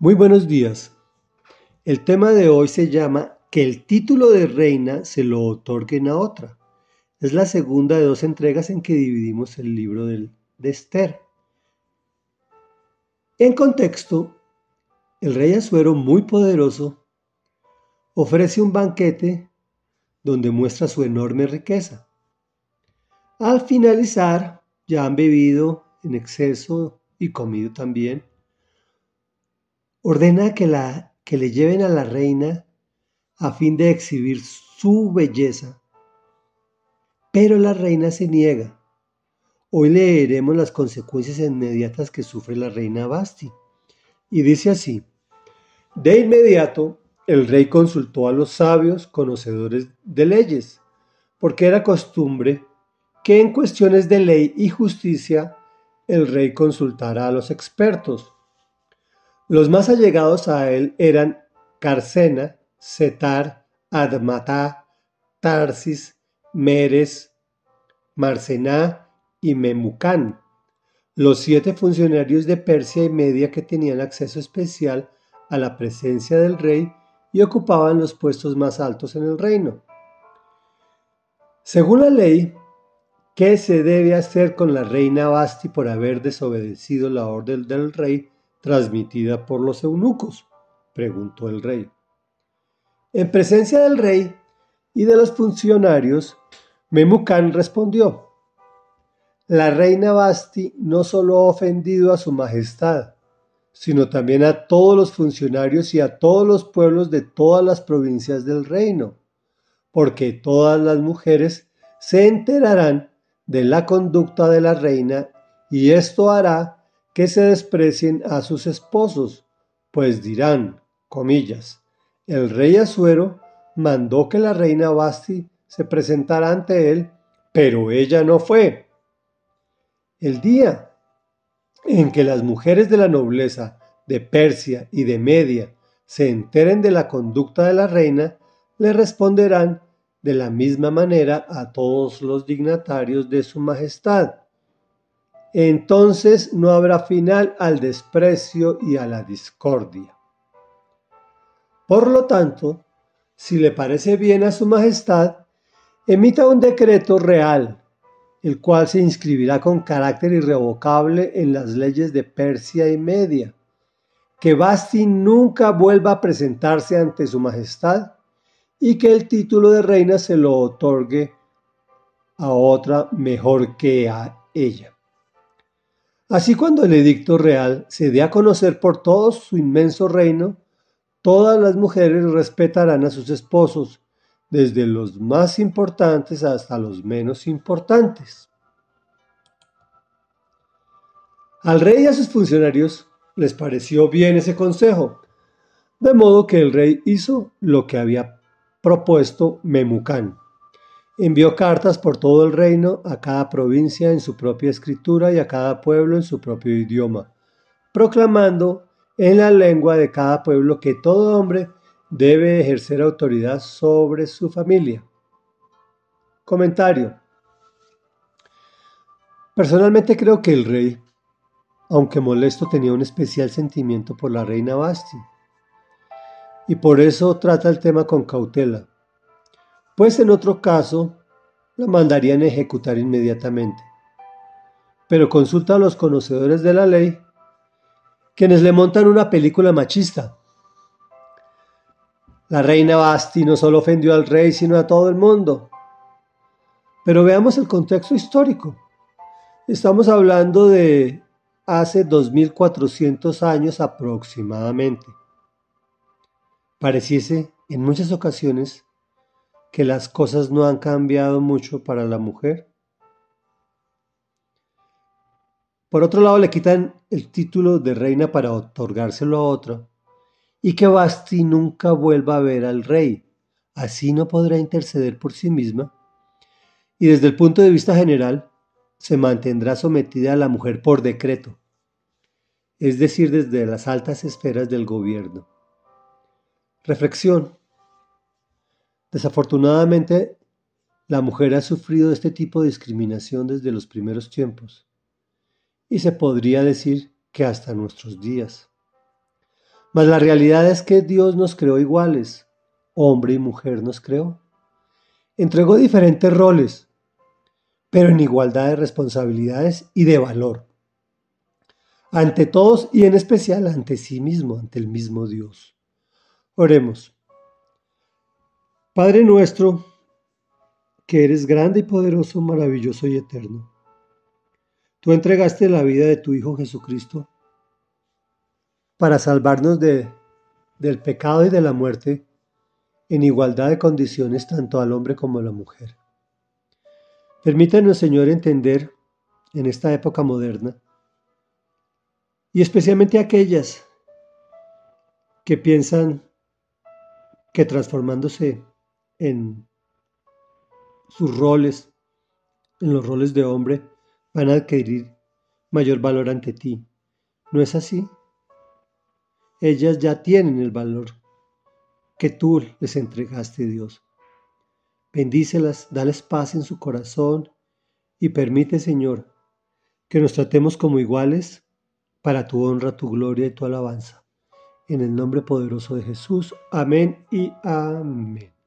Muy buenos días. El tema de hoy se llama Que el título de reina se lo otorguen a otra. Es la segunda de dos entregas en que dividimos el libro de Esther. En contexto, el rey Asuero, muy poderoso, ofrece un banquete donde muestra su enorme riqueza. Al finalizar, ya han bebido en exceso y comido también ordena que, la, que le lleven a la reina a fin de exhibir su belleza. Pero la reina se niega. Hoy leeremos las consecuencias inmediatas que sufre la reina Basti. Y dice así, de inmediato el rey consultó a los sabios conocedores de leyes, porque era costumbre que en cuestiones de ley y justicia el rey consultara a los expertos los más allegados a él eran Carcena, Setar, Admatá, Tarsis, Meres, Marcená y Memucán, los siete funcionarios de Persia y Media que tenían acceso especial a la presencia del rey y ocupaban los puestos más altos en el reino. Según la ley, ¿qué se debe hacer con la reina Basti por haber desobedecido la orden del rey transmitida por los eunucos? preguntó el rey. En presencia del rey y de los funcionarios, Memucán respondió, La reina Basti no solo ha ofendido a su majestad, sino también a todos los funcionarios y a todos los pueblos de todas las provincias del reino, porque todas las mujeres se enterarán de la conducta de la reina y esto hará que se desprecien a sus esposos, pues dirán, comillas, el rey Asuero mandó que la reina Basti se presentara ante él, pero ella no fue. El día en que las mujeres de la nobleza de Persia y de Media se enteren de la conducta de la reina, le responderán de la misma manera a todos los dignatarios de su majestad entonces no habrá final al desprecio y a la discordia. Por lo tanto, si le parece bien a su majestad, emita un decreto real, el cual se inscribirá con carácter irrevocable en las leyes de Persia y Media, que Basti nunca vuelva a presentarse ante su majestad y que el título de reina se lo otorgue a otra mejor que a ella. Así cuando el edicto real se dé a conocer por todo su inmenso reino, todas las mujeres respetarán a sus esposos, desde los más importantes hasta los menos importantes. Al rey y a sus funcionarios les pareció bien ese consejo, de modo que el rey hizo lo que había propuesto Memucán Envió cartas por todo el reino, a cada provincia en su propia escritura y a cada pueblo en su propio idioma, proclamando en la lengua de cada pueblo que todo hombre debe ejercer autoridad sobre su familia. Comentario. Personalmente creo que el rey, aunque molesto, tenía un especial sentimiento por la reina Basti, y por eso trata el tema con cautela pues en otro caso la mandarían ejecutar inmediatamente. Pero consulta a los conocedores de la ley, quienes le montan una película machista. La reina Basti no solo ofendió al rey, sino a todo el mundo. Pero veamos el contexto histórico. Estamos hablando de hace 2400 años aproximadamente. Pareciese en muchas ocasiones que las cosas no han cambiado mucho para la mujer. Por otro lado, le quitan el título de reina para otorgárselo a otra y que Basti nunca vuelva a ver al rey. Así no podrá interceder por sí misma y desde el punto de vista general se mantendrá sometida a la mujer por decreto, es decir, desde las altas esferas del gobierno. Reflexión. Desafortunadamente, la mujer ha sufrido este tipo de discriminación desde los primeros tiempos, y se podría decir que hasta nuestros días. Mas la realidad es que Dios nos creó iguales, hombre y mujer nos creó. Entregó diferentes roles, pero en igualdad de responsabilidades y de valor. Ante todos y en especial ante sí mismo, ante el mismo Dios. Oremos. Padre nuestro, que eres grande y poderoso, maravilloso y eterno. Tú entregaste la vida de tu Hijo Jesucristo para salvarnos de, del pecado y de la muerte en igualdad de condiciones tanto al hombre como a la mujer. Permítanos, Señor, entender en esta época moderna, y especialmente aquellas que piensan que transformándose en sus roles, en los roles de hombre, van a adquirir mayor valor ante ti. ¿No es así? Ellas ya tienen el valor que tú les entregaste, Dios. Bendícelas, dales paz en su corazón y permite, Señor, que nos tratemos como iguales para tu honra, tu gloria y tu alabanza. En el nombre poderoso de Jesús. Amén y amén.